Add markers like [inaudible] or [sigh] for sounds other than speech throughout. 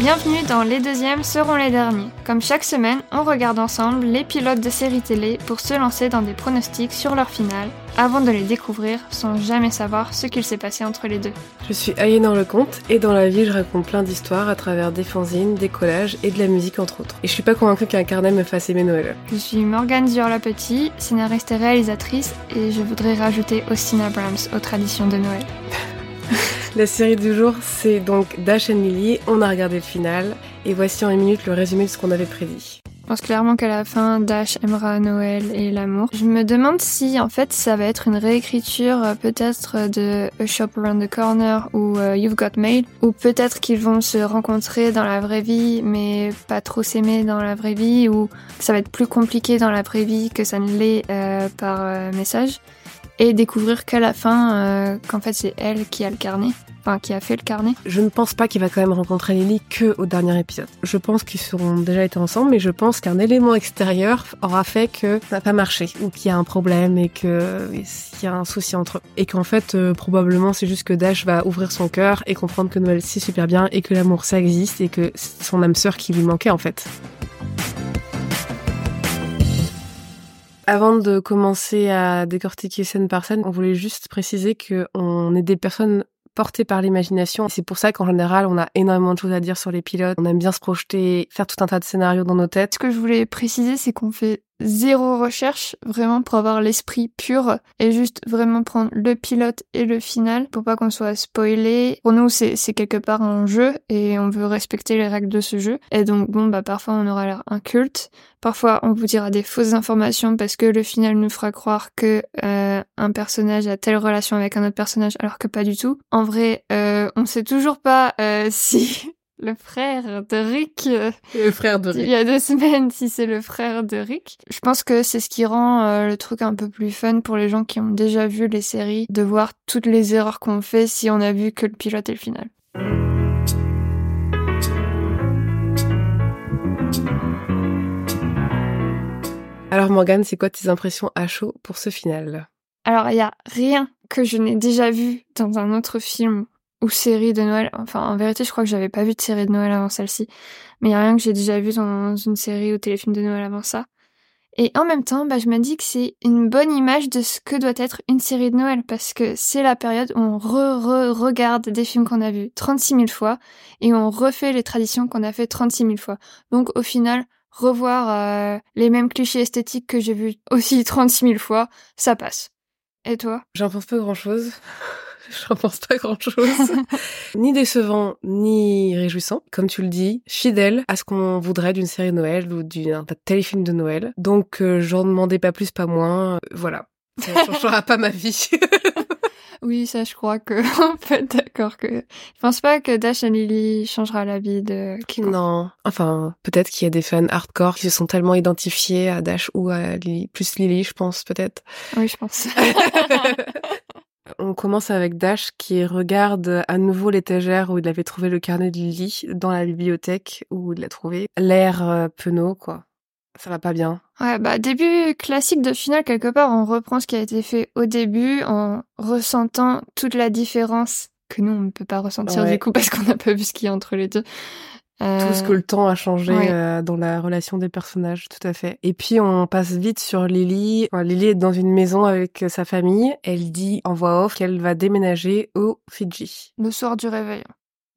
Bienvenue dans Les deuxièmes seront les derniers. Comme chaque semaine, on regarde ensemble les pilotes de séries télé pour se lancer dans des pronostics sur leur finale, avant de les découvrir sans jamais savoir ce qu'il s'est passé entre les deux. Je suis Aliénor Lecomte et dans la vie, je raconte plein d'histoires à travers des fanzines, des collages et de la musique entre autres. Et je suis pas convaincue qu'un carnet me fasse aimer Noël. Je suis Morgane Dior-Petit, scénariste et réalisatrice, et je voudrais rajouter Austin Abrams aux traditions de Noël. [laughs] La série du jour, c'est donc Dash and Lily. On a regardé le final et voici en une minute le résumé de ce qu'on avait prédit. Je pense clairement qu'à la fin, Dash aimera Noël et l'amour. Je me demande si en fait ça va être une réécriture euh, peut-être de A Shop Around the Corner ou euh, You've Got Mail, ou peut-être qu'ils vont se rencontrer dans la vraie vie mais pas trop s'aimer dans la vraie vie, ou ça va être plus compliqué dans la vraie vie que ça ne l'est euh, par message et découvrir qu'à la fin, euh, qu'en fait c'est elle qui a le carnet, enfin qui a fait le carnet. Je ne pense pas qu'il va quand même rencontrer Lily que au dernier épisode. Je pense qu'ils seront déjà été ensemble, mais je pense qu'un élément extérieur aura fait que ça n'a pas marché, ou qu'il y a un problème et qu'il y a un souci entre eux. Et qu'en fait, euh, probablement c'est juste que Dash va ouvrir son cœur et comprendre que Noël c'est super bien et que l'amour ça existe et que c'est son âme sœur qui lui manquait en fait. Avant de commencer à décortiquer scène par scène, on voulait juste préciser qu'on est des personnes portées par l'imagination. C'est pour ça qu'en général, on a énormément de choses à dire sur les pilotes. On aime bien se projeter, faire tout un tas de scénarios dans nos têtes. Ce que je voulais préciser, c'est qu'on fait zéro recherche, vraiment pour avoir l'esprit pur et juste vraiment prendre le pilote et le final pour pas qu'on soit spoilé. Pour nous, c'est, quelque part un jeu et on veut respecter les règles de ce jeu. Et donc, bon, bah, parfois on aura l'air inculte. Parfois, on vous dira des fausses informations parce que le final nous fera croire que euh, un personnage a telle relation avec un autre personnage alors que pas du tout. En vrai, euh, on sait toujours pas euh, [laughs] si le frère de Rick. Le frère de Rick. Il y a deux semaines, si c'est le frère de Rick. Je pense que c'est ce qui rend euh, le truc un peu plus fun pour les gens qui ont déjà vu les séries, de voir toutes les erreurs qu'on fait si on a vu que le pilote et le final. Alors Morgane, c'est quoi tes impressions à chaud pour ce final? Alors il y a rien que je n'ai déjà vu dans un autre film ou série de Noël. Enfin, en vérité, je crois que j'avais pas vu de série de Noël avant celle-ci. Mais il a rien que j'ai déjà vu dans une série ou téléfilm de Noël avant ça. Et en même temps, bah, je me dis que c'est une bonne image de ce que doit être une série de Noël parce que c'est la période où on re-re-regarde des films qu'on a vus 36 000 fois et on refait les traditions qu'on a fait 36 000 fois. Donc au final, revoir euh, les mêmes clichés esthétiques que j'ai vus aussi 36 000 fois, ça passe. Et toi? J'en pense pas grand-chose. [laughs] J'en pense pas grand-chose. [laughs] ni décevant, ni réjouissant. Comme tu le dis, fidèle à ce qu'on voudrait d'une série de Noël ou d'un téléfilm de Noël. Donc, euh, j'en demandais pas plus, pas moins. voilà. Ça ne [laughs] changera pas ma vie. oui, ça, je crois que on peut être d'accord que je pense pas que Dash and Lily changera la vie de Non, enfin, peut-être qu'il y a des fans hardcore qui se sont tellement identifiés à Dash ou à Lily, plus Lily, je pense peut-être. Oui, je pense. On commence avec Dash qui regarde à nouveau l'étagère où il avait trouvé le carnet de Lily dans la bibliothèque où il l'a trouvé. L'air euh, penaud, quoi. Ça va pas bien. Ouais, bah début classique de finale quelque part, on reprend ce qui a été fait au début en ressentant toute la différence que nous on ne peut pas ressentir du coup [laughs] parce qu'on n'a pas vu ce qu'il y a entre les deux. Tout ce que le temps a changé euh, dans la relation des personnages, tout à fait. Et puis on passe vite sur Lily. Lily est dans une maison avec sa famille. Elle dit en voix off qu'elle va déménager au Fidji. Le soir du réveil.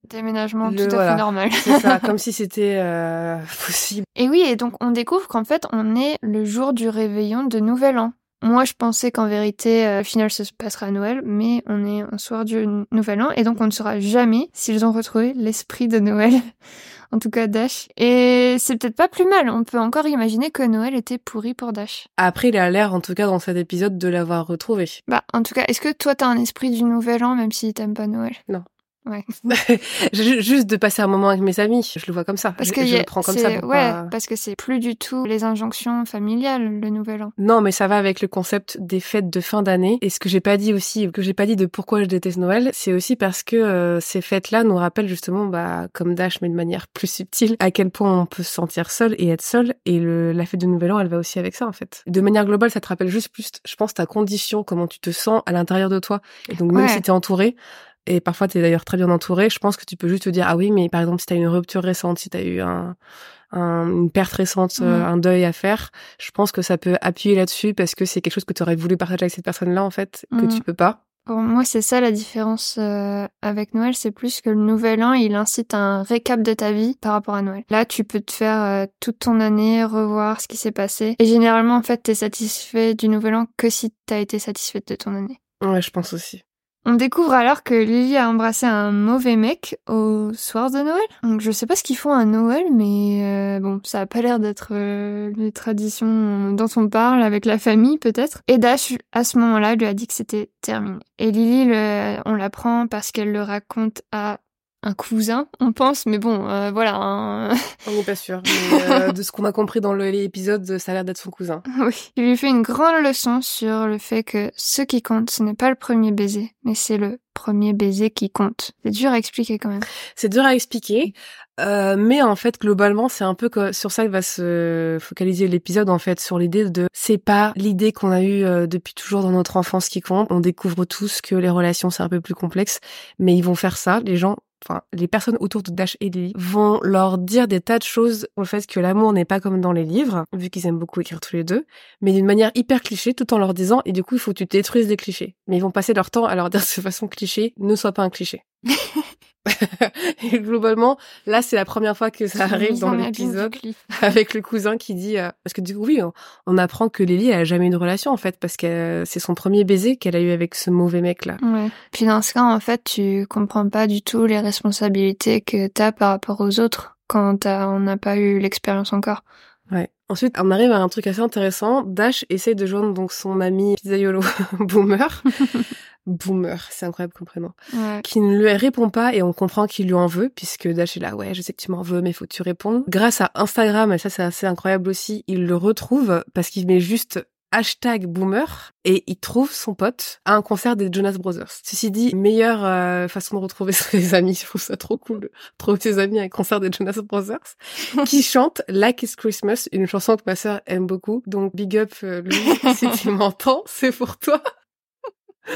Déménagement tout à fait normal. C'est ça, [laughs] comme si c'était euh, [laughs] possible. Et oui, et donc on découvre qu'en fait on est le jour du réveillon de Nouvel An. Moi, je pensais qu'en vérité, euh, final, ça se passerait à Noël, mais on est un soir du Nouvel An, et donc on ne saura jamais s'ils ont retrouvé l'esprit de Noël. [laughs] en tout cas, Dash. Et c'est peut-être pas plus mal. On peut encore imaginer que Noël était pourri pour Dash. Après, il a l'air, en tout cas, dans cet épisode, de l'avoir retrouvé. Bah, en tout cas, est-ce que toi, t'as un esprit du Nouvel An, même si t'aimes pas Noël? Non. Ouais. [laughs] Juste de passer un moment avec mes amis, je le vois comme ça. Parce je, que je le prends comme ça. Ouais, parce que c'est plus du tout les injonctions familiales le Nouvel An. Non, mais ça va avec le concept des fêtes de fin d'année. Et ce que j'ai pas dit aussi, que j'ai pas dit de pourquoi je déteste Noël, c'est aussi parce que euh, ces fêtes-là nous rappellent justement, bah, comme Dash, mais de manière plus subtile, à quel point on peut se sentir seul et être seul. Et le, la fête de Nouvel An, elle va aussi avec ça en fait. De manière globale, ça te rappelle juste plus, je pense, ta condition, comment tu te sens à l'intérieur de toi. Et donc même si t'es entouré, et parfois tu es d'ailleurs très bien entouré, je pense que tu peux juste te dire ah oui, mais par exemple si tu as une rupture récente, si tu as eu un, une perte récente, euh, Mhm. un deuil à faire, je pense que ça peut appuyer là-dessus parce que c'est quelque chose que tu aurais voulu partager avec cette personne-là en fait, que Mhm. tu peux pas. Pour moi, c'est ça la différence euh, avec Noël, c'est plus que le Nouvel An, il incite à un récap de ta vie par rapport à Noël. Là, tu peux te faire euh, toute ton année, revoir ce qui s'est passé. Et généralement, en fait, t'es satisfait du Nouvel An que si t'as été satisfaite de ton année. Ouais, je pense aussi. On découvre alors que Lily a embrassé un mauvais mec au soir de Noël. Donc je sais pas ce qu'ils font à Noël, mais euh, bon, ça a pas l'air d'être euh, les traditions dont on parle avec la famille peut-être. Et Dash, à ce moment-là, lui a dit que c'était terminé. Et Lily, on l'apprend parce qu'elle le raconte à un cousin, on pense, mais bon, euh, voilà. hein. On n'est pas sûr. Mais euh, de ce qu'on a compris dans le- l'épisode, ça a l'air d'être son cousin. [laughs] Oui. Il lui fait une grande leçon sur le fait que ce qui compte, ce n'est pas le premier baiser, mais c'est le premier baiser qui compte. C'est dur à expliquer quand même. C'est dur à expliquer, euh, mais en fait globalement c'est un peu que sur ça que va se focaliser l'épisode en fait sur l'idée de c'est pas l'idée qu'on a eue euh, depuis toujours dans notre enfance qui compte. On découvre tous que les relations c'est un peu plus complexe, mais ils vont faire ça. Les gens, enfin les personnes autour de Dash et Lily vont leur dire des tas de choses au fait que l'amour n'est pas comme dans les livres, vu qu'ils aiment beaucoup écrire tous les deux, mais d'une manière hyper cliché, tout en leur disant et du coup il faut que tu détruises les clichés. Mais ils vont passer leur temps à leur dire de façon cliché, ne sois pas un cliché. [laughs] et globalement, là, c'est la première fois que ça arrive dans l'épisode [laughs] avec le cousin qui dit euh, parce que du coup oui, on, on apprend que Lily elle a jamais eu de relation en fait parce que c'est son premier baiser qu'elle a eu avec ce mauvais mec là. Ouais. Puis dans ce cas, en fait, tu comprends pas du tout les responsabilités que t'as par rapport aux autres quand on n'a pas eu l'expérience encore. Ouais. Ensuite, on arrive à un truc assez intéressant. Dash essaye de joindre donc son ami Pizzaiolo [laughs] Boomer. [laughs] Boomer, c'est incroyable comme prénom. Ouais. Qui ne lui répond pas et on comprend qu'il lui en veut puisque Dash est là, ouais, je sais que tu m'en veux, mais faut que tu répondes. Grâce à Instagram, et ça c'est assez incroyable aussi, il le retrouve parce qu'il met juste hashtag boomer et il trouve son pote à un concert des Jonas Brothers. Ceci dit, meilleure euh, façon de retrouver [laughs] ses amis, je trouve ça trop cool de trouver ses amis à un concert des Jonas Brothers [laughs] qui chante Like It's Christmas, une chanson que ma sœur aime beaucoup. Donc big up euh, [laughs] si tu m'entends, c'est pour toi.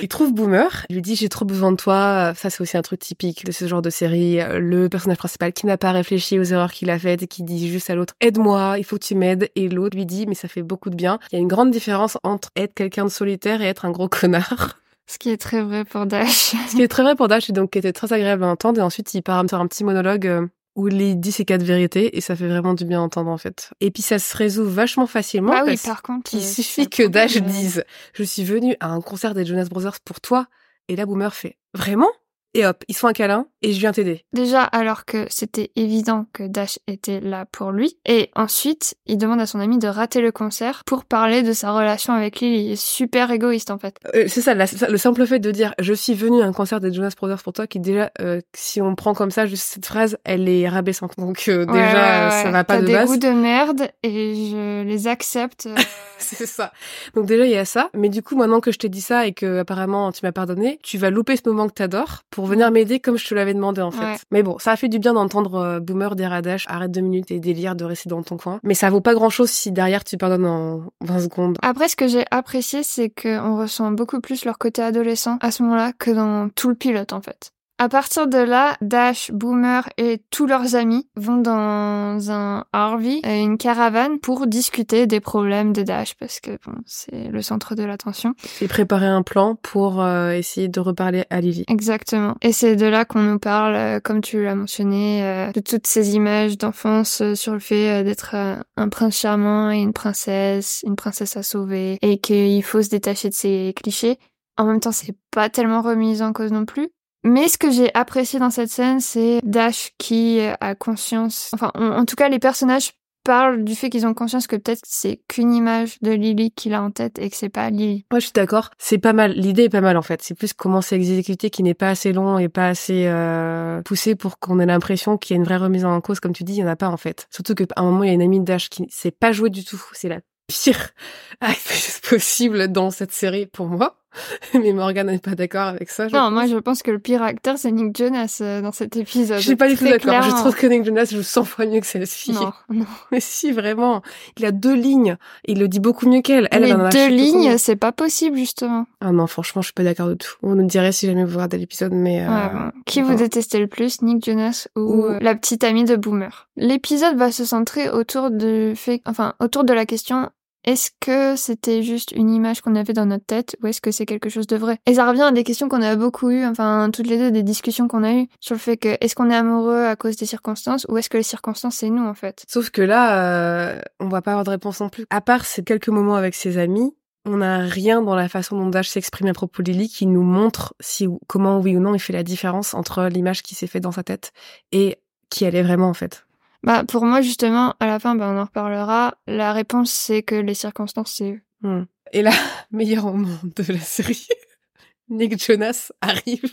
Il trouve Boomer, il lui dit j'ai trop besoin de toi. Ça c'est aussi un truc typique de ce genre de série. Le personnage principal qui n'a pas réfléchi aux erreurs qu'il a faites et qui dit juste à l'autre aide-moi, il faut que tu m'aides. Et l'autre lui dit mais ça fait beaucoup de bien. Il y a une grande différence entre être quelqu'un de solitaire et être un gros connard. Ce qui est très vrai pour Dash. Ce qui est très vrai pour Dash et donc qui était très agréable à entendre. Et ensuite il part sur un petit monologue euh, où il dit ses quatre vérités et ça fait vraiment du bien entendre en fait. Et puis ça se résout vachement facilement ah oui, par contre. qu'il euh, suffit que Dash euh, dise je suis venu à un concert des Jonas Brothers pour toi et là Boomer fait vraiment? Et hop ils font un câlin et je viens t'aider. Déjà, alors que c'était évident que Dash était là pour lui. Et ensuite, il demande à son ami de rater le concert pour parler de sa relation avec Lily. Il est super égoïste, en fait. Euh, c'est ça, la- ça, le simple fait de dire je suis venu à un concert des Jonas Brothers pour toi qui déjà euh, si on prend comme ça juste cette phrase elle est rabaissante donc euh, Ouais, déjà ouais, ça va pas de des base. goûts de merde et je les accepte. [laughs] C'est ça. Donc déjà il y a ça, mais du coup maintenant que je t'ai dit ça et que apparemment tu m'as pardonné, tu vas louper ce moment que t'adores pour venir m'aider comme je te l'avais demandé en fait. Ouais. Mais bon, ça a fait du bien d'entendre euh, Boomer dire à Dash arrête deux minutes et délire de rester dans ton coin. Mais ça vaut pas grand chose si derrière tu pardonnes en 20 secondes. Après, ce que j'ai apprécié, c'est qu'on ressent beaucoup plus leur côté adolescent à ce moment-là que dans tout le pilote, en fait. À partir de là, Dash, Boomer et tous leurs amis vont dans un RV, euh, une caravane, pour discuter des problèmes de Dash, parce que bon, c'est le centre de l'attention. Et préparer un plan pour euh, essayer de reparler à Lily. Exactement. Et c'est de là qu'on nous parle, euh, comme tu l'as mentionné, euh, de toutes ces images d'enfance sur le fait d'être un prince charmant et une princesse, une princesse à sauver, et qu'il faut se détacher de ces clichés. En même temps, c'est pas tellement remis en cause non plus. Mais ce que j'ai apprécié dans cette scène, c'est Dash qui a conscience, enfin, en, tout cas, les personnages parlent du fait qu'ils ont conscience que peut-être c'est qu'une image de Lily qu'il a en tête et que c'est pas Lily. Moi, je suis d'accord. C'est pas mal. L'idée est pas mal en fait. C'est plus comment c'est exécuté qui n'est pas assez long et pas assez euh, poussé pour qu'on ait l'impression qu'il y a une vraie remise en cause. Comme tu dis, il y en a pas en fait. Surtout qu'à un moment, il y a une amie de Dash qui sait pas jouer du tout. C'est la pire [laughs] actrice possible dans cette série pour moi. [laughs] mais Morgan n'est pas d'accord avec ça. non, moi je pense que le pire acteur c'est Nick Jonas euh, dans cet épisode. Je suis pas du tout d'accord. Je trouve que Nick Jonas joue 100 fois mieux que celle-ci. Non, non. [laughs] Mais si, vraiment. Il a deux lignes. Il le dit beaucoup mieux qu'elle. Elle, elle en a deux lignes, c'est pas possible justement. Ah non, franchement, je suis pas d'accord du tout. On nous dirait si jamais vous regardez l'épisode, mais... euh, Ouais, bon. Qui vous détestez le plus, Nick Jonas ou Ou- euh, la petite amie de Boomer? L'épisode va se centrer autour de fait, enfin autour de la question est-ce que c'était juste une image qu'on avait dans notre tête ou est-ce que c'est quelque chose de vrai? Et ça revient à des questions qu'on a beaucoup eues, enfin toutes les deux des discussions qu'on a eues sur le fait que est-ce qu'on est amoureux à cause des circonstances ou est-ce que les circonstances c'est nous en fait? Sauf que là, euh, on va pas avoir de réponse non plus. À part ces quelques moments avec ses amis, on n'a rien dans la façon dont Dash s'exprime à propos de Lily qui nous montre si comment oui ou non il fait la différence entre l'image qui s'est faite dans sa tête et qui elle est vraiment en fait. Bah pour moi justement à la fin bah, on en reparlera. La réponse c'est que les circonstances c'est. Hmm. Et là, [laughs] meilleur moment de la série, [laughs] Nick Jonas arrive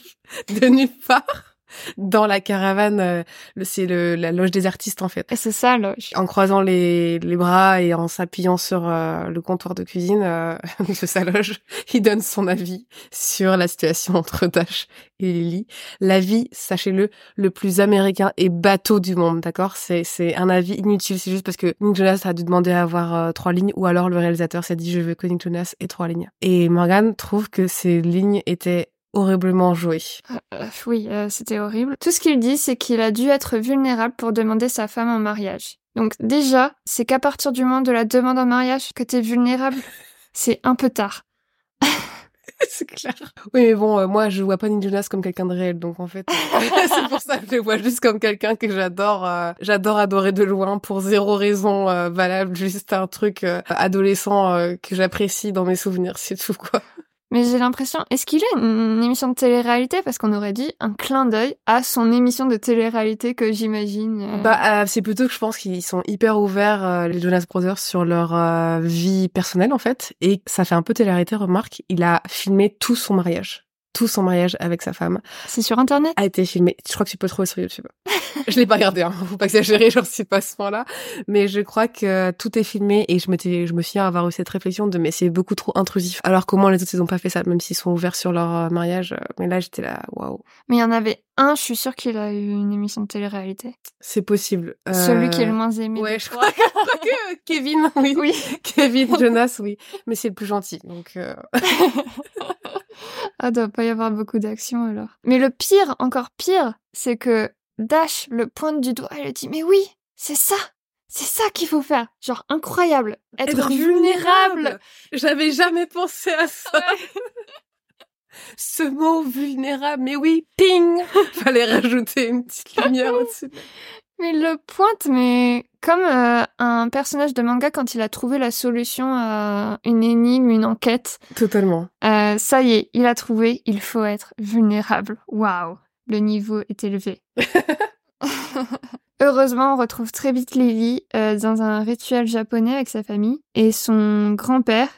de nulle part dans la caravane. euh, C'est le, la loge des artistes en fait. Et c'est ça là. En croisant les, les bras et en s'appuyant sur euh, le comptoir de cuisine euh, [laughs] de sa loge, il donne son avis sur la situation entre Dash et Lily. L'avis, sachez-le, le plus américain et bateau du monde, d'accord? C'est c'est un avis inutile, c'est juste parce que Nick Jonas a dû demander à avoir euh, trois lignes ou alors le réalisateur s'est dit je veux que Nick Jonas ait trois lignes. Et Morgan trouve que ces lignes étaient horriblement jouées. Euh, oui, euh, c'était horrible. Tout ce qu'il dit, c'est qu'il a dû être vulnérable pour demander sa femme en mariage. Donc déjà, c'est qu'à partir du moment de la demande en mariage que t'es vulnérable, [laughs] c'est un peu tard. [laughs] c'est clair. Oui, mais bon, euh, moi, je vois pas Nick Jonas comme quelqu'un de réel, donc en fait, [laughs] c'est pour ça que je le vois juste comme quelqu'un que j'adore, euh, j'adore adorer de loin pour zéro raison euh, valable, juste un truc adolescent que j'apprécie dans mes souvenirs, c'est tout quoi. Mais j'ai l'impression, est-ce qu'il a une émission de télé-réalité? Parce qu'on aurait dit un clin d'œil à son émission de télé-réalité que j'imagine. euh, Bah, euh, c'est plutôt que je pense qu'ils sont hyper ouverts, euh, les Jonas Brothers, sur leur euh, vie personnelle en fait, et ça fait un peu télé-réalité. Remarque, il a filmé tout son mariage, tout son mariage avec sa femme. c'est sur Internet? A été filmé. Je crois que tu peux le trouver sur YouTube. [laughs] je l'ai pas regardé, hein. Faut pas exagérer, j'en suis pas à ce point-là. Mais je crois que tout est filmé et je m'étais, je me souviens avoir eu cette réflexion de mais c'est beaucoup trop intrusif. Alors comment les autres ils ont pas fait ça, même s'ils sont ouverts sur leur euh, mariage. euh, Mais là j'étais là, waouh. Mais il y en avait un, je suis sûre qu'il a eu une émission de télé-réalité. C'est possible. Euh, Celui qui est le moins aimé. Ouais, [laughs] je crois que Kevin, oui. Oui. Kevin Jonas, oui. Mais c'est le plus gentil. Donc, euh, [laughs] Ah, doit pas y avoir beaucoup d'action alors. Mais le pire, encore pire, c'est que Dash le pointe du doigt et le dit Mais oui, c'est ça C'est ça qu'il faut faire Genre incroyable Être, vulnérable J'avais jamais pensé à ça. [laughs] Ce mot vulnérable, mais oui, ping [laughs] Fallait rajouter une petite lumière au-dessus. Mais il le pointe, mais comme euh, un personnage de manga quand il a trouvé la solution à une énigme, une enquête. Totalement. Euh, ça y est, il a trouvé, il faut être vulnérable. Waouh Le niveau est élevé. [laughs] Heureusement, on retrouve très vite Lily euh, dans un rituel japonais avec sa famille et son grand-père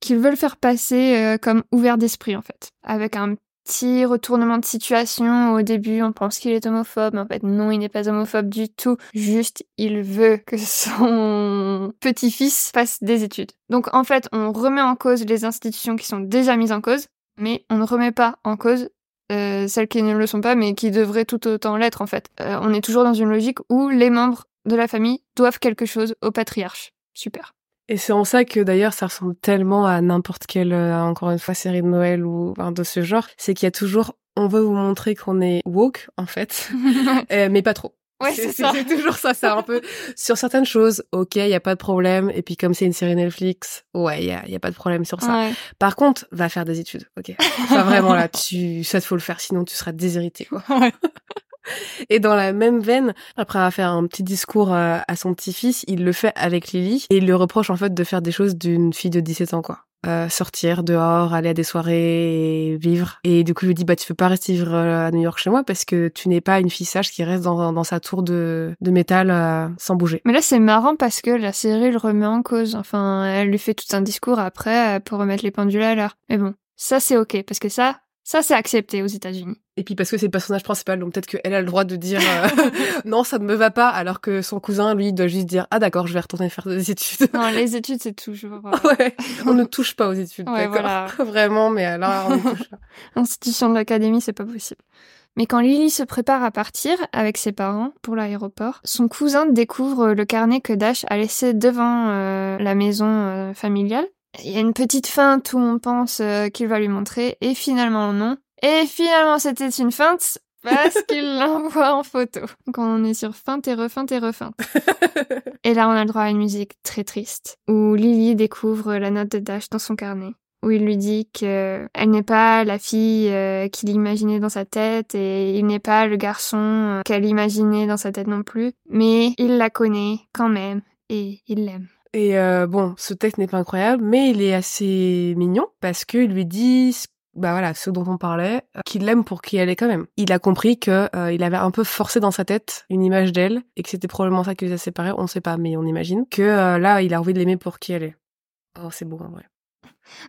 qu'ils veulent faire passer comme ouvert d'esprit en fait, avec un petit retournement de situation. Au début, on pense qu'il est homophobe, en fait non, il n'est pas homophobe du tout. Juste, il veut que son [laughs] petit-fils fasse des études. Donc en fait, on remet en cause les institutions qui sont déjà mises en cause, mais on ne remet pas en cause euh, celles qui ne le sont pas, mais qui devraient tout autant l'être en fait. Euh, on est toujours dans une logique où les membres de la famille doivent quelque chose au patriarche. Super. Et c'est en ça que d'ailleurs ça ressemble tellement à n'importe quelle, euh, encore une fois, série de Noël ou enfin, de ce genre, c'est qu'il y a toujours, on veut vous montrer qu'on est woke, en fait, [laughs] euh, mais pas trop. Ouais, c'est ça. C'est toujours ça, c'est un peu sur certaines choses, ok, il y a pas de problème. Et puis comme c'est une série Netflix, ouais, il y a, y a pas de problème sur ça. Ouais. Par contre, va faire des études, ok. Enfin vraiment là, tu, ça te faut le faire, sinon tu seras déshérité, quoi. [laughs] Ouais. Et dans la même veine, après avoir fait un petit discours euh, à son petit-fils, il le fait avec Lily et il lui reproche en fait de faire des choses d'une fille de 17 ans, quoi. Euh, sortir dehors, aller à des soirées et vivre. Et du coup, je lui dis, bah, tu peux pas rester vivre euh, à New York chez moi parce que tu n'es pas une fille sage qui reste dans, sa tour de, métal euh, sans bouger. Mais là, c'est marrant parce que la série le remet en cause. Enfin, elle lui fait tout un discours après pour remettre les pendules à l'heure. Mais bon, ça c'est ok parce que ça, ça c'est accepté aux États-Unis. Et puis parce que c'est le personnage principal, donc peut-être qu'elle a le droit de dire euh, [laughs] non, ça ne me va pas, alors que son cousin, lui, doit juste dire ah d'accord, je vais retourner faire des études. Non, les études, c'est toujours. [laughs] ouais, on ne touche pas aux études, Ouais, voilà. [laughs] Vraiment, mais alors on ne touche. Institution de l'académie, c'est pas possible. Mais quand Lily se prépare à partir avec ses parents pour l'aéroport, son cousin découvre le carnet que Dash a laissé devant euh, la maison euh, familiale. Il y a une petite feinte où on pense qu'il va lui montrer, et finalement non. Et finalement c'était une feinte parce [laughs] qu'il l'envoie en photo. Donc on est sur feinte et refeinte et refeinte. [laughs] et là on a le droit à une musique très triste, où Lily découvre la note de Dash dans son carnet où il lui dit que elle n'est pas la fille euh, qu'il imaginait dans sa tête et il n'est pas le garçon euh, qu'elle imaginait dans sa tête non plus, mais il la connaît quand même et il l'aime. Et euh, bon, ce texte n'est pas incroyable, mais il est assez mignon parce qu'il lui dit, ce- bah voilà, ce dont on parlait, euh, qu'il l'aime pour qui elle est quand même. Il a compris que euh, il avait un peu forcé dans sa tête une image d'elle et que c'était probablement ça qui les a séparés. On ne sait pas, mais on imagine que euh, là, il a envie de l'aimer pour qui elle est. Oh, c'est beau en vrai.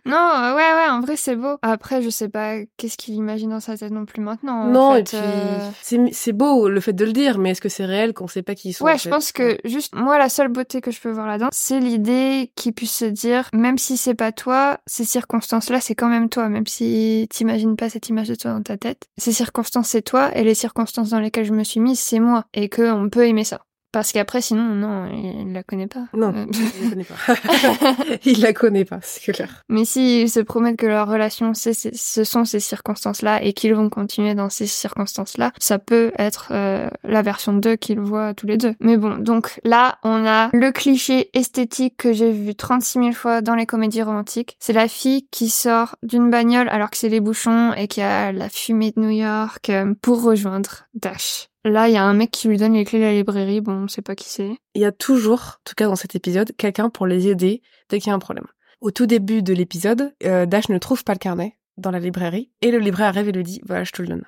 Non, euh, ouais, ouais, en vrai c'est beau. Après, je sais pas qu'est-ce qu'il imagine dans sa tête non plus maintenant. en non, fait, et puis euh, c'est c'est beau le fait de le dire, mais est-ce que c'est réel qu'on sait pas qui ils sont Ouais, je fait? pense que juste moi la seule beauté que je peux voir là-dedans, c'est l'idée qu'il puisse se dire même si c'est pas toi, ces circonstances-là c'est quand même toi, même si t'imagines pas cette image de toi dans ta tête. Ces circonstances c'est toi et les circonstances dans lesquelles je me suis mise c'est moi et que on peut aimer ça. Parce qu'après sinon non, il la connaît pas. Non, Euh, il la connaît pas. [laughs] il la connaît pas, c'est clair. Mais s'ils se promettent que leur relation, c'est- ce sont ces circonstances-là et qu'ils vont continuer dans ces circonstances-là, ça peut être euh, la version 2 qu'ils voient tous les deux. Mais bon, donc là, on a le cliché esthétique que j'ai vu 36 000 fois dans les comédies romantiques. C'est la fille qui sort d'une bagnole alors que c'est les bouchons et qui a la fumée de New York euh, pour rejoindre Dash. Là, il y a un mec qui lui donne les clés de la librairie. Bon, on sait pas qui c'est. Il y a toujours, en tout cas dans cet épisode, quelqu'un pour les aider dès qu'il y a un problème. Au tout début de l'épisode, euh, Dash ne trouve pas le carnet dans la librairie et le libraire arrive et lui dit voilà je te le donne.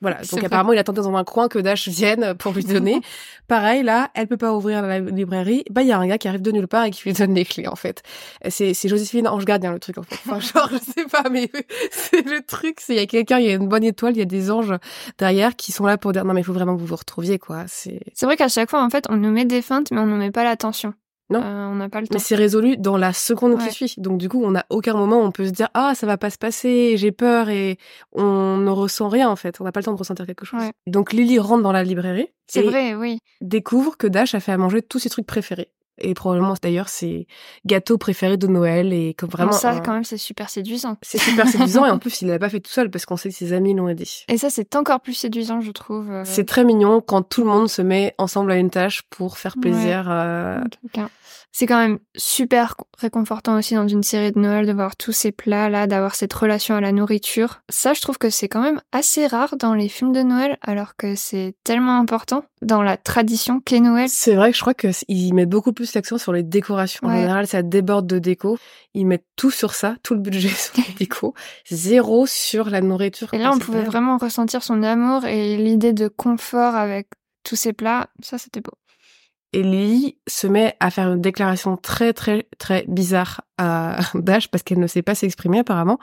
Voilà, donc vrai. apparemment il attendait dans un coin que Dash vienne pour lui donner. [laughs] Pareil là, elle peut pas ouvrir la librairie, bah il y a un gars qui arrive de nulle part et qui lui donne les clés en fait. C'est c'est Joséphine Ange Gardien le truc en fait. Enfin [laughs] genre je sais pas mais [laughs] c'est le truc, c'est il y a quelqu'un, il y a une bonne étoile, il y a des anges derrière qui sont là pour dire non mais il faut vraiment que vous vous retrouviez quoi. C'est C'est vrai qu'à chaque fois, en fait, on nous met des feintes, mais on nous met pas l'attention. Non. Euh, on n'a pas le temps. Mais c'est résolu dans la seconde Ouais. qui suit. Donc du coup, on n'a aucun moment où on peut se dire ah ça va pas se passer, j'ai peur et on ne ressent rien en fait. On n'a pas le temps de ressentir quelque chose. Ouais. Donc Lily rentre dans la librairie C'est et vrai, oui. découvre que Dash a fait à manger tous ses trucs préférés. Et probablement d'ailleurs ses gâteaux préférés de Noël et comme vraiment ça, un- quand même, c'est super séduisant. c'est super séduisant et en [laughs] plus il l'a pas fait tout seul parce qu'on sait que ses amis l'ont aidé. Et ça, c'est encore plus séduisant, je trouve. euh, C'est très mignon quand tout le monde se met ensemble à une tâche pour faire Ouais. plaisir. euh, à quelqu'un. C'est quand même super réconfortant aussi dans une série de Noël de voir tous ces plats-là, d'avoir cette relation à la nourriture. Ça, je trouve que c'est quand même assez rare dans les films de Noël, alors que c'est tellement important dans la tradition qu'est Noël. C'est vrai que je crois qu'ils mettent beaucoup plus l'accent sur les décorations. En Ouais. général, ça déborde de déco. Ils mettent tout sur ça, tout le budget [laughs] sur les décos. Zéro sur la nourriture. Et là, on pouvait vrai. vraiment ressentir son amour et l'idée de confort avec tous ces plats. Ça, c'était beau. Et Lily se met à faire une déclaration très, très, très bizarre à [laughs] Dash parce qu'elle ne sait pas s'exprimer apparemment.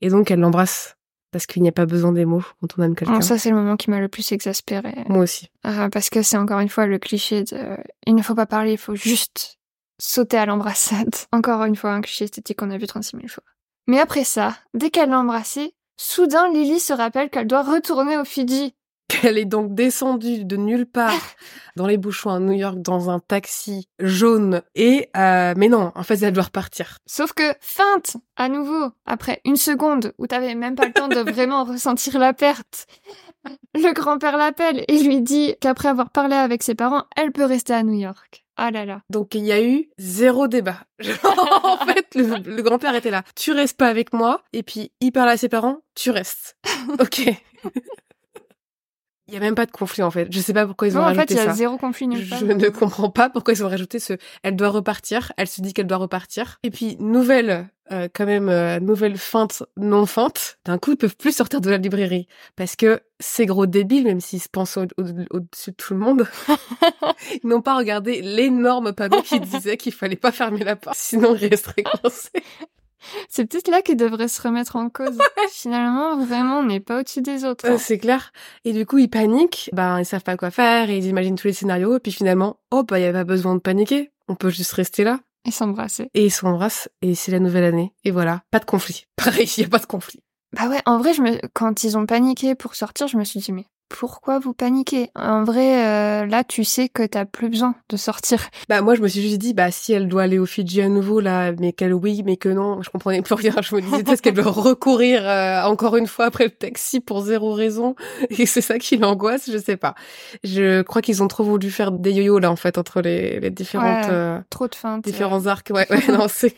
Et donc, elle l'embrasse parce qu'il n'y a pas besoin des mots quand on aime quelqu'un. Ça, c'est le moment qui m'a le plus exaspéré. Moi aussi. parce que c'est encore une fois le cliché de il ne faut pas parler, il faut juste sauter à l'embrassade. [laughs] Encore une fois, un cliché esthétique qu'on a vu 36 000 fois. Mais après ça, dès qu'elle l'a embrassé, soudain Lily se rappelle qu'elle doit retourner aux Fidji. Elle est donc descendue de nulle part [laughs] dans les bouchons à New York dans un taxi jaune et euh, mais non, en fait elle doit repartir. Sauf que, feinte, à nouveau, après une seconde où t'avais même pas le temps de [laughs] vraiment ressentir la perte. Le grand-père l'appelle et lui dit qu'après avoir parlé avec ses parents, elle peut rester à New York. Ah là là. Donc il y a eu zéro débat. [laughs] en fait, le, le grand-père était là. Tu restes pas avec moi et puis il parle à ses parents, tu restes. OK. Il y a même pas de conflit en fait. Je sais pas pourquoi ils ont Non, en fait, rajouté il y a ça. zéro conflit nulle part. Je ne comprends pas pourquoi ils ont rajouté ce. Elle doit repartir. Elle se dit qu'elle doit repartir. Et puis nouvelle, euh, quand même euh, nouvelle feinte non feinte. D'un coup, ils peuvent plus sortir de la librairie parce que ces gros débiles, même s'ils se pensent au- au- au-dessus de tout le monde, [laughs] ils n'ont pas regardé l'énorme panneau qui disait qu'il fallait pas fermer la porte, sinon ils resteraient coincés. C'est peut-être là qu'ils devraient se remettre en cause. [laughs] Finalement, vraiment, on n'est pas au-dessus des autres. Euh, hein. c'est clair. Et du coup, ils paniquent, ben ils savent pas quoi faire, et ils imaginent tous les scénarios, et puis finalement, oh bah il y a pas besoin de paniquer, on peut juste rester là. Et s'embrasser. Et ils s'embrassent, et c'est la nouvelle année. Et voilà, pas de conflit. [laughs] Pareil, il y a pas de conflit. Bah ouais, en vrai, je me... quand ils ont paniqué pour sortir, je me suis dit, mais pourquoi vous paniquez? En vrai, euh, là, tu sais que t'as plus besoin de sortir. [laughs] Bah moi, je me suis juste dit, bah si elle doit aller au Fidji à nouveau là, mais qu'elle oui, mais que non, je comprenais plus rien. [laughs] Je me disais peut-être qu'elle doit recourir euh, encore une fois après le taxi pour zéro raison, [laughs] et c'est ça qui l'angoisse, je sais pas. Je crois qu'ils ont trop voulu faire des yo-yo là en fait entre les, les différentes Ouais. euh, Trop de feintes. différents arcs. Ouais, ouais, non, c'est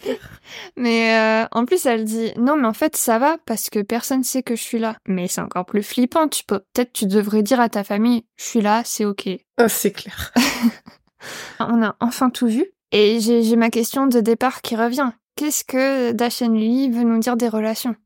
Mais en plus, elle dit non, mais en fait, ça va parce que personne sait que je suis là. Mais c'est encore plus flippant. Tu peux peut-être tu devrais dire à ta famille, je suis là, c'est ok. Ah, c'est clair. [laughs] On a enfin tout vu. Et j'ai j'ai ma question de départ qui revient. Qu'est-ce que Dashen Lee veut nous dire des relations?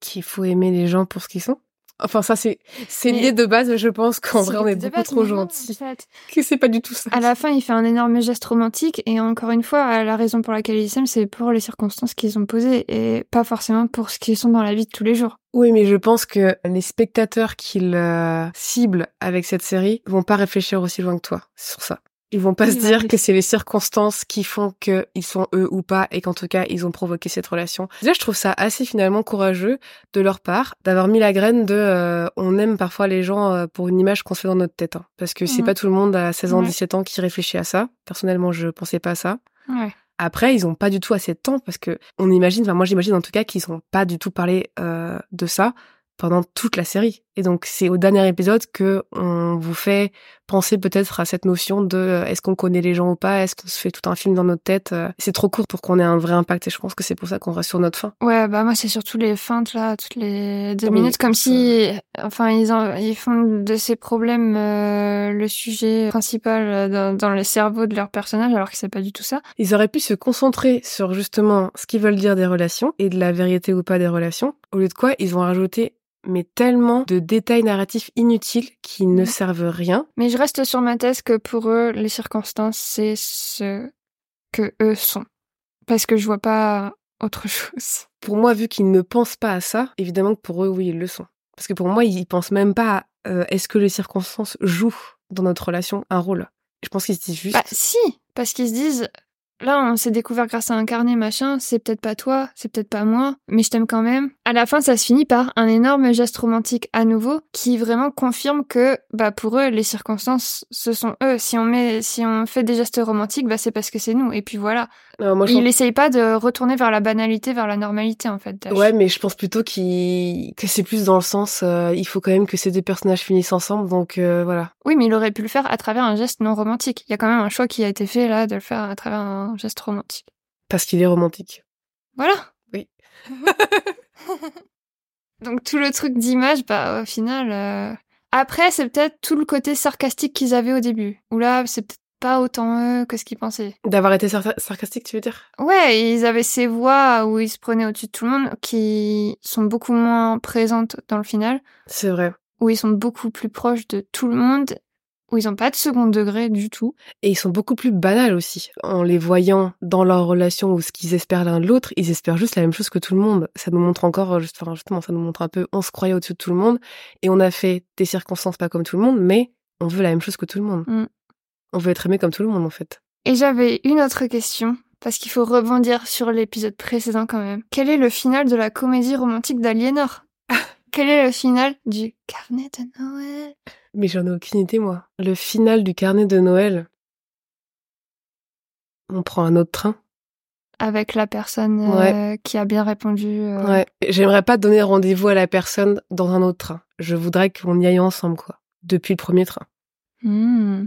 Qu'il faut aimer les gens pour ce qu'ils sont? Enfin, ça c'est c'est l'idée de base. Je pense qu'en vrai, on est beaucoup base, trop en fait. Que c'est pas du tout ça. À la fin, il fait un énorme geste romantique et encore une fois, la raison pour laquelle ils s'aiment, c'est pour les circonstances qu'ils ont posées et pas forcément pour ce qu'ils sont dans la vie de tous les jours. Oui, mais je pense que les spectateurs qu'ils euh, ciblent avec cette série vont pas réfléchir aussi loin que toi sur ça. Ils vont pas se dire que c'est les circonstances qui font qu'ils sont eux ou pas et qu'en tout cas ils ont provoqué cette relation. Déjà, je trouve ça assez finalement courageux de leur part d'avoir mis la graine de euh, on aime parfois les gens euh, pour une image qu'on se fait dans notre tête. hein. Parce que c'est Mhm. pas tout le monde à 16 ans, Ouais. 17 ans qui réfléchit à ça. Personnellement, je pensais pas à ça. Ouais. Après, ils ont pas du tout assez de temps parce que on imagine, enfin moi j'imagine en tout cas qu'ils ont pas du tout parlé euh, de ça pendant toute la série. Et donc c'est au dernier épisode que on vous fait penser peut-être à cette notion de euh, est-ce qu'on connaît les gens ou pas, est-ce qu'on se fait tout un film dans notre tête? euh. C'est trop court pour qu'on ait un vrai impact et je pense que c'est pour ça qu'on reste sur notre fin. Ouais, bah moi c'est surtout les feintes là, toutes les deux Oui, minutes, comme si, enfin ils en, ils font de ces problèmes euh, le sujet principal dans, dans le cerveau de leur personnage, alors que c'est pas du tout ça. Ils auraient pu se concentrer sur justement ce qu'ils veulent dire des relations et de la vérité ou pas des relations. Au lieu de quoi, ils ont rajouté mais tellement de détails narratifs inutiles qui ne servent rien Mais je reste sur ma thèse que pour eux, les circonstances c'est ce que eux sont, parce que je vois pas autre [laughs] chose. pour moi, vu qu'ils ne pensent pas à ça, évidemment que pour eux, oui, ils le sont. Parce que pour moi, ils pensent même pas à euh, est-ce que les circonstances jouent dans notre relation un rôle? Je pense qu'ils se disent juste. Bah si, parce qu'ils se disent, là on s'est découvert grâce à un carnet machin, c'est peut-être pas toi, c'est peut-être pas moi, mais je t'aime quand même. À la fin, ça se finit par un énorme geste romantique à nouveau qui vraiment confirme que bah pour eux les circonstances ce sont eux. Si on met, si on fait des gestes romantiques, bah c'est parce que c'est nous. Et puis voilà. Non, moi, je Il pense- essaye pas de retourner vers la banalité, vers la normalité en fait. Dash. Ouais, mais je pense plutôt qu'il- que c'est plus dans le sens, euh, il faut quand même que ces deux personnages finissent ensemble, donc euh, voilà. Oui, mais il aurait pu le faire à travers un geste non romantique. Il y a quand même un choix qui a été fait là de le faire à travers un geste romantique. Parce qu'il est romantique. Voilà. Oui. [laughs] Donc tout le truc d'image, bah au final. euh, Après, c'est peut-être tout le côté sarcastique qu'ils avaient au début. Ou là, c'est peut-être pas autant eux que ce qu'ils pensaient. D'avoir été sar- sarcastique, tu veux dire? Ouais, ils avaient ces voix où ils se prenaient au-dessus de tout le monde qui sont beaucoup moins présentes dans le final, C'est vrai. où ils sont beaucoup plus proches de tout le monde, où ils ont pas de second degré du tout. Et ils sont beaucoup plus banals aussi. En les voyant dans leur relation ou ce qu'ils espèrent l'un de l'autre, ils espèrent juste la même chose que tout le monde. Ça nous montre encore, euh, enfin, justement, ça nous montre un peu, on se croyait au-dessus de tout le monde et on a fait des circonstances pas comme tout le monde, mais on veut la même chose que tout le monde. Mm. On veut être aimé comme tout le monde, en fait. Et j'avais une autre question, parce qu'il faut rebondir sur l'épisode précédent quand même. Quel est le final de la comédie romantique d'Aliénor? Quel est le final du carnet de Noël? Mais j'en ai aucune idée, moi. Le final du carnet de Noël. On prend un autre train. Avec la personne euh, qui a bien répondu. euh, Ouais. J'aimerais pas donner rendez-vous à la personne dans un autre train. Je voudrais qu'on y aille ensemble, quoi. Depuis le premier train. hmm.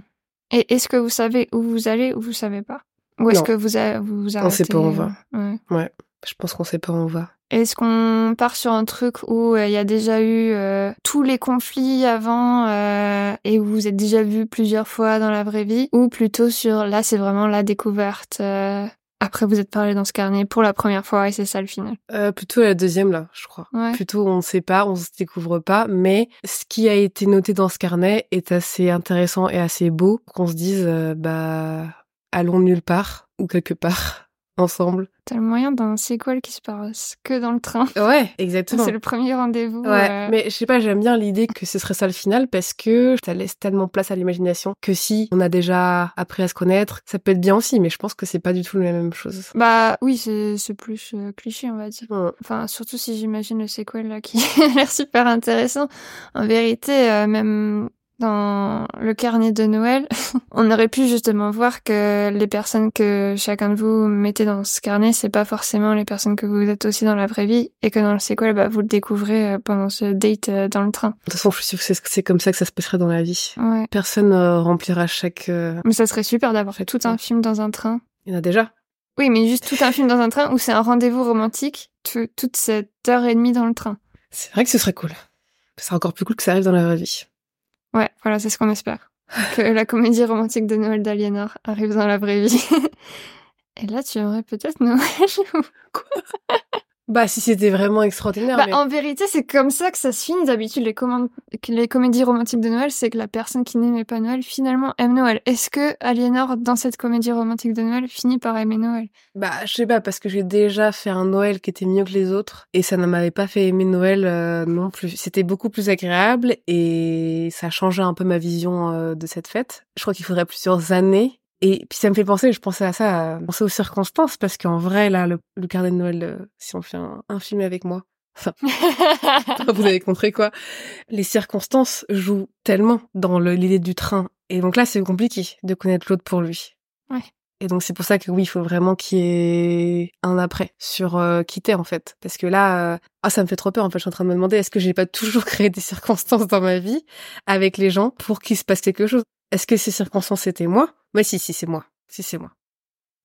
Et est-ce que vous savez où vous allez ou vous savez pas? Ou est-ce que vous, a- vous vous arrêtez sait pas où on va. euh, ouais. Je pense qu'on sait pas où on va. Est-ce qu'on part sur un truc où euh, il y a déjà eu euh, tous les conflits avant euh, et où vous êtes déjà vu plusieurs fois dans la vraie vie? Ou plutôt sur là c'est vraiment la découverte euh, après vous êtes parlé dans ce carnet pour la première fois et c'est ça le final Euh, plutôt la deuxième, là, je crois. Ouais. Plutôt on ne sait pas, on se découvre pas, mais ce qui a été noté dans ce carnet est assez intéressant et assez beau qu'on se dise, euh, bah, allons nulle part ou quelque part ensemble. T'as le moyen d'un sequel qui se passe que dans le train. Ouais, [laughs] exactement. C'est le premier rendez-vous. Ouais, euh, mais je sais pas, j'aime bien l'idée que ce serait ça le final parce que ça laisse tellement place à l'imagination que si on a déjà appris à se connaître, ça peut être bien aussi, mais je pense que c'est pas du tout la même chose. Bah oui, c'est plus euh, cliché, on va dire. Ouais. Enfin, surtout si j'imagine le sequel là qui [laughs] a l'air super intéressant. En vérité, euh, même dans le carnet de Noël, [laughs] on aurait pu justement voir que les personnes que chacun de vous mettez dans ce carnet, c'est pas forcément les personnes que vous êtes aussi dans la vraie vie, et que dans le sequel, bah, vous le découvrez euh, pendant ce date euh, dans le train. De toute façon, je suis sûre que c'est- c'est comme ça que ça se passerait dans la vie. Ouais. Personne euh, remplira chaque. euh, Mais ça serait super d'avoir fait tout un film dans un train. Il y en a déjà. Oui, mais juste tout un film dans un train où c'est un rendez-vous romantique, tout- toute cette heure et demie dans le train. C'est vrai que ce serait cool. Ce serait encore plus cool que ça arrive dans la vraie vie. Ouais, voilà, c'est ce qu'on espère. [laughs] Que la comédie romantique de Noël d'Aliénor arrive dans la vraie vie. [laughs] Et là, tu aimerais peut-être Noël ou- [laughs] Bah, si c'était vraiment extraordinaire. Bah, mais- en vérité, c'est comme ça que ça se finit. D'habitude, les, comédies romantiques de Noël, c'est que la personne qui n'aimait pas Noël, finalement, aime Noël. Est-ce que Aliénor, dans cette comédie romantique de Noël, finit par aimer Noël? Bah, je sais pas, parce que j'ai déjà fait un Noël qui était mieux que les autres, et ça ne m'avait pas fait aimer Noël euh, non plus. C'était beaucoup plus agréable, et ça changé un peu ma vision euh, de cette fête. Je crois qu'il faudrait plusieurs années. Et puis ça me fait penser, je pensais à ça, à penser aux circonstances, parce qu'en vrai, là, le, le carnet de Noël, euh, si on fait un, un film avec moi, [laughs] vous avez compris quoi, les circonstances jouent tellement dans l'idée du train. Et donc là, c'est compliqué de connaître l'autre pour lui. Ouais. Et donc c'est pour ça que oui, il faut vraiment qu'il y ait un après sur euh, quitter en fait, parce que là, euh, ah ça me fait trop peur en fait. Je suis en train de me demander est-ce que j'ai pas toujours [laughs] créé des circonstances dans ma vie avec les gens pour qu'il se passe quelque chose? Est-ce que ces circonstances c'était moi? Ouais, si, si c'est moi, si c'est moi.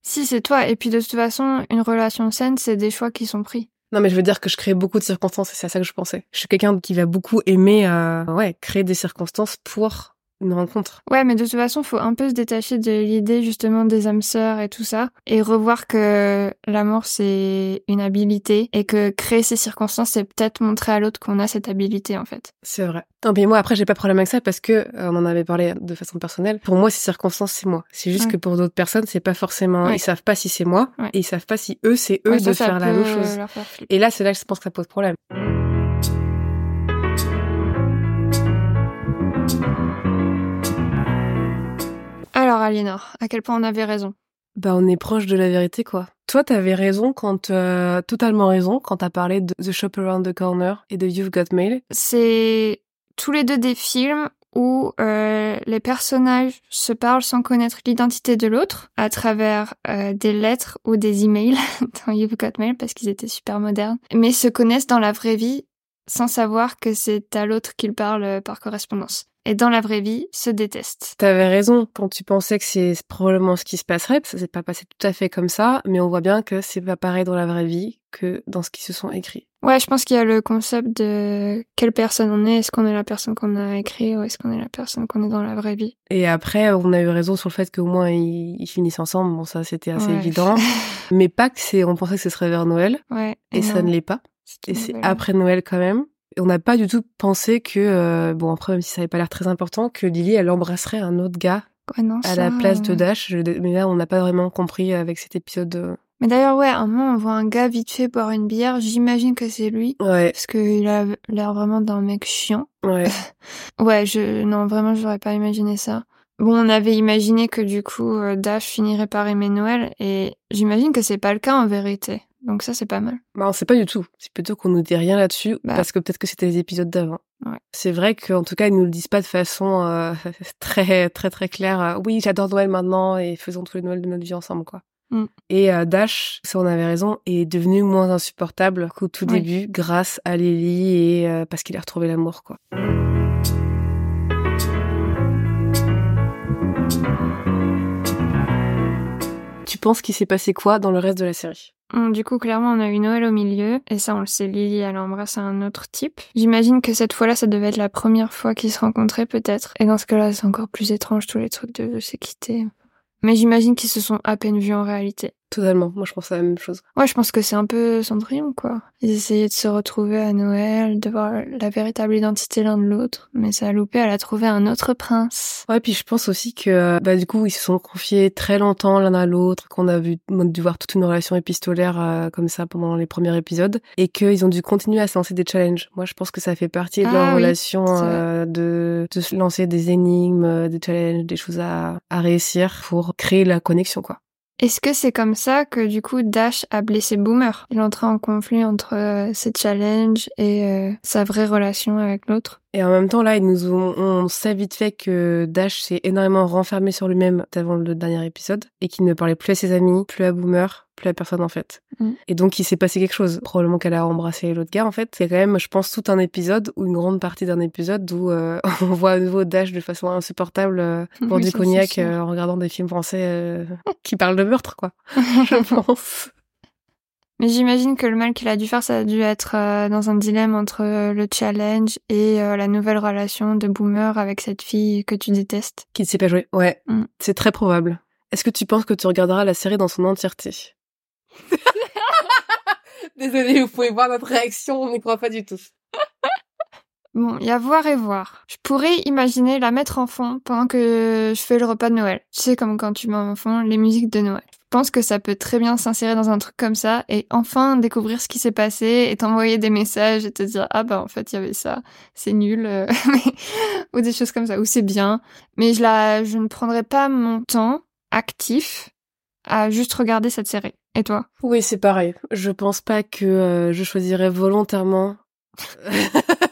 Si, c'est toi. Et puis, de toute façon, une relation saine, c'est des choix qui sont pris. Non, mais je veux dire que je crée beaucoup de circonstances et c'est à ça que je pensais. Je suis quelqu'un qui va beaucoup aimer, euh, ouais, créer des circonstances pour une rencontre. Ouais, mais de toute façon, faut un peu se détacher de l'idée justement des âmes sœurs et tout ça, et revoir que l'amour c'est une habilité et que créer ces circonstances, c'est peut-être montrer à l'autre qu'on a cette habilité en fait. C'est vrai. Non, mais moi après j'ai pas de problème avec ça parce que euh, on en avait parlé de façon personnelle. Pour moi, ces circonstances c'est moi. C'est juste Ouais. que pour d'autres personnes, c'est pas forcément. Ouais. Ils savent pas si c'est moi Ouais. et ils savent pas si eux c'est eux de ça, ça faire la même chose. faire. Et là, c'est là que je pense que ça pose problème. Alors Aliénor, à quel point on avait raison? Bah, on est proche de la vérité, quoi. Toi, t'avais raison quand, euh, totalement raison quand t'as parlé de The Shop Around the Corner et de You've Got Mail. C'est tous les deux des films où euh, les personnages se parlent sans connaître l'identité de l'autre à travers euh, des lettres ou des emails [laughs] dans You've Got Mail parce qu'ils étaient super modernes, mais se connaissent dans la vraie vie sans savoir que c'est à l'autre qu'ils parlent euh, par correspondance. Et dans la vraie vie, se détestent. T'avais raison quand tu pensais que c'est probablement ce qui se passerait. Ça s'est pas passé tout à fait comme ça, mais on voit bien que c'est pas pareil dans la vraie vie que dans ce qui se sont écrits. Ouais, je pense qu'il y a le concept de quelle personne on est. Est-ce qu'on est la personne qu'on a écrit ou est-ce qu'on est la personne qu'on est dans la vraie vie Et après, on a eu raison sur le fait qu'au moins ils, ils finissent ensemble. Bon, ça c'était assez Ouais. évident. [laughs] mais pas que c'est, on pensait que ce serait vers Noël, Ouais. et ça ne l'est pas. Et c'est après Noël quand même. On n'a pas du tout pensé que, euh, bon après même si ça n'avait pas l'air très important, que Lily elle embrasserait un autre gars Ouais, non, à ça, la place de Dash. Je- Mais là, on n'a pas vraiment compris avec cet épisode. euh. Mais d'ailleurs, ouais, à un moment, on voit un gars vite fait boire une bière. J'imagine que c'est lui. Ouais, Parce qu'il a l'air vraiment d'un mec chiant. ouais. [laughs] Ouais, je, non, vraiment, j'aurais pas imaginé ça. Bon, on avait imaginé que du coup, euh, Dash finirait par aimer Noël. Et j'imagine que c'est pas le cas en vérité. Donc ça, c'est pas mal. Bah, on sait pas du tout. C'est plutôt qu'on nous dit rien là-dessus, Bah. parce que peut-être que c'était les épisodes d'avant. Ouais. C'est vrai qu'en tout cas, ils nous le disent pas de façon euh, [laughs] très très très claire. euh, oui, j'adore Noël maintenant et faisons tous les Noëls de notre vie ensemble, quoi. Mm. Et euh, Dash, ça on avait raison, est devenu moins insupportable qu'au tout Oui. début, grâce à Lily et euh, parce qu'il a retrouvé l'amour, quoi. Tu penses qu'il s'est passé quoi dans le reste de la série? Du coup, clairement, on a eu Noël au milieu. Et ça, on le sait, Lily, elle embrasse un autre type. J'imagine que cette fois-là, ça devait être la première fois qu'ils se rencontraient, peut-être. Et dans ce cas-là, c'est encore plus étrange, tous les trucs de, de se quitter. Mais j'imagine qu'ils se sont à peine vus en réalité. Totalement. Moi, je pense à la même chose. Ouais, je pense que c'est un peu Cendrillon, quoi. Ils essayaient de se retrouver à Noël, de voir la véritable identité l'un de l'autre, mais ça a loupé, elle a trouvé un autre prince. Ouais, puis je pense aussi que, bah, du coup, ils se sont confiés très longtemps l'un à l'autre, qu'on a vu, on a dû voir toute une relation épistolaire euh, comme ça pendant les premiers épisodes, et qu'ils ont dû continuer à se lancer des challenges. Moi, je pense que ça fait partie de leur Ah oui, relation euh, de, de se lancer des énigmes, euh, des challenges, des choses à, à réussir pour créer la connexion, quoi. Est-ce que c'est comme ça que du coup Dash a blessé Boomer? Il entré en conflit entre euh, ses challenges et euh, sa vraie relation avec l'autre. Et en même temps, là, ils nous ont, on sait vite fait que Dash s'est énormément renfermé sur lui-même avant le dernier épisode et qu'il ne parlait plus à ses amis, plus à Boomer, plus à personne en fait. Mm. Et donc, il s'est passé quelque chose. Probablement qu'elle a embrassé l'autre gars en fait. C'est quand même, je pense, tout un épisode ou une grande partie d'un épisode où euh, [laughs] on voit à nouveau Dash de façon insupportable euh, Oui, du cognac euh, en regardant des films français euh, qui parlent de meurtre, quoi. [laughs] Je pense. Mais j'imagine que le mal qu'il a dû faire, ça a dû être dans un dilemme entre le challenge et la nouvelle relation de Boomer avec cette fille que tu détestes. Qui ne sait pas jouer. Ouais, Mm. c'est très probable. Est-ce que tu penses que tu regarderas la série dans son entièreté? [laughs] Désolée, vous pouvez voir notre réaction, on n'y croit pas du tout. Bon, il y a voir et voir. Je pourrais imaginer la mettre en fond pendant que je fais le repas de Noël. Tu sais, comme quand tu mets en fond les musiques de Noël. Je pense que ça peut très bien s'insérer dans un truc comme ça et enfin découvrir ce qui s'est passé et t'envoyer des messages et te dire ah bah en fait il y avait ça, c'est nul euh, [laughs] ou des choses comme ça ou c'est bien. Mais je la, je ne prendrai pas mon temps actif à juste regarder cette série. Et toi? Oui, c'est pareil. Je pense pas que euh, je choisirais volontairement. [laughs]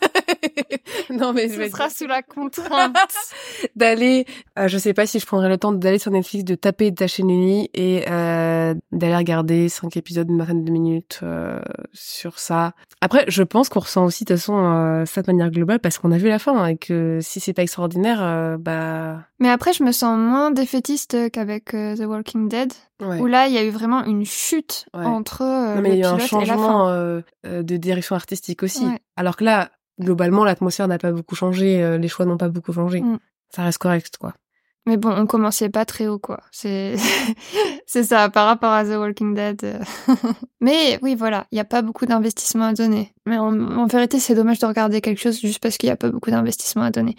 [laughs] non, mais je Ce sera dire sous la contrainte. [laughs] d'aller. euh, je sais pas si je prendrais le temps d'aller sur Netflix, de taper ta chaîne nuit et euh, d'aller regarder cinq épisodes d'une vingtaine de minutes euh, sur ça. Après, je pense qu'on ressent aussi de toute façon euh, ça de manière globale parce qu'on a vu la fin hein, et que si c'est pas extraordinaire, bah Mais après, je me sens moins défaitiste qu'avec The Walking Dead, ouais. où là, il y a eu vraiment une chute Ouais. entre Non, mais le il y a eu un changement de direction artistique aussi. Ouais. Alors que là, globalement, l'atmosphère n'a pas beaucoup changé, euh, les choix n'ont pas beaucoup changé. Mm. Ça reste correct, quoi. Mais bon, on commençait pas très haut, quoi. C'est, [laughs] c'est ça, par rapport à The Walking Dead. euh. [laughs] Mais oui, voilà, il n'y a pas beaucoup d'investissement à donner. Mais en, en vérité, c'est dommage de regarder quelque chose juste parce qu'il n'y a pas beaucoup d'investissement à donner.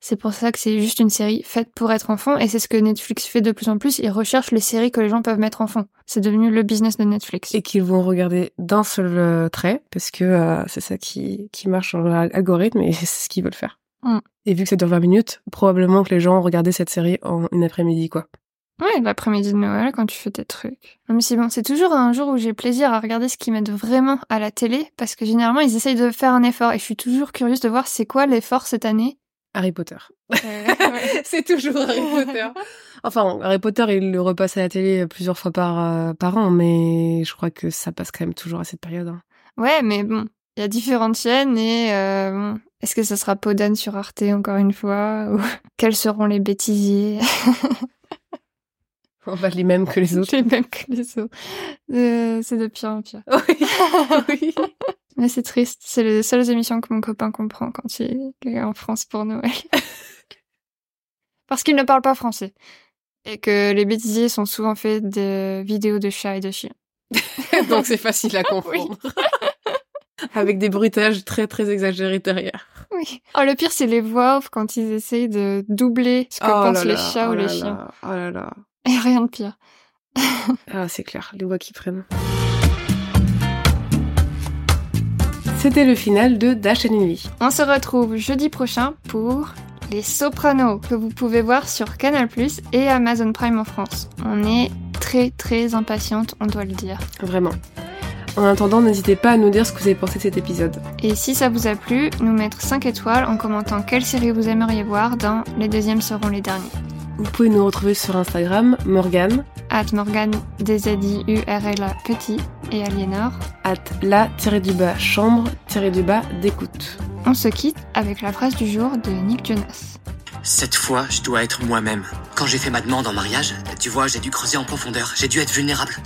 C'est pour ça que c'est juste une série faite pour être enfant, et c'est ce que Netflix fait de plus en plus. Ils recherchent les séries que les gens peuvent mettre enfant. C'est devenu le business de Netflix. Et qu'ils vont regarder d'un seul euh, trait, parce que euh, c'est ça qui, qui marche dans l'algorithme et [laughs] c'est ce qu'ils veulent faire. Mm. Et vu que ça dure 20 minutes, probablement que les gens ont regardé cette série en une après-midi, quoi. Ouais, l'après-midi de Noël, quand tu fais tes trucs. Mais c'est bon, c'est toujours un jour où j'ai plaisir à regarder ce qu'ils mettent vraiment à la télé, parce que généralement, ils essayent de faire un effort, et je suis toujours curieuse de voir c'est quoi l'effort cette année. Harry Potter. Euh, [laughs] [laughs] c'est toujours Harry Potter. Enfin, Harry Potter, il le repasse à la télé plusieurs fois par, euh, par an, mais je crois que ça passe quand même toujours à cette période. hein. Ouais, mais bon, il y a différentes chaînes, et euh, est-ce que ça sera Podane sur Arte encore une fois, ou [laughs] quels seront les bêtisiers? On va les mêmes que les [laughs] autres. Les mêmes que les autres. Euh, c'est de pire en pire. Oui, [laughs] oui. Mais c'est triste, c'est les seules émissions que mon copain comprend quand il est en France pour Noël. [laughs] Parce qu'il ne parle pas français. Et que les bêtisiers sont souvent faits de vidéos de chats et de chiens. Donc c'est facile à comprendre. Avec des bruitages très très exagérés derrière. Oui. Oh, le pire, c'est les voix off quand ils essayent de doubler ce que Oh pensent les chats oh ou les là chiens. Oh là là. Et rien de pire. [laughs] Ah, c'est clair, les voix qui prennent. C'était le final de Dash and Nuit. On se retrouve jeudi prochain pour Les Sopranos, que vous pouvez voir sur Canal+, et Amazon Prime en France. On est très très impatiente, on doit le dire. Vraiment. En attendant, n'hésitez pas à nous dire ce que vous avez pensé de cet épisode. Et si ça vous a plu, nous mettre 5 étoiles en commentant quelle série vous aimeriez voir dans Les deuxièmes seront les derniers. Vous pouvez nous retrouver sur Instagram, Morgane, At Morgan, D-Z-I-U-R-L-A, petit, et Aliénor. at la-du-bas chambre-du-bas d'écoute. On se quitte avec la phrase du jour de Nick Jonas. Cette fois, je dois être moi-même. Quand j'ai fait ma demande en mariage, tu vois, j'ai dû creuser en profondeur, j'ai dû être vulnérable.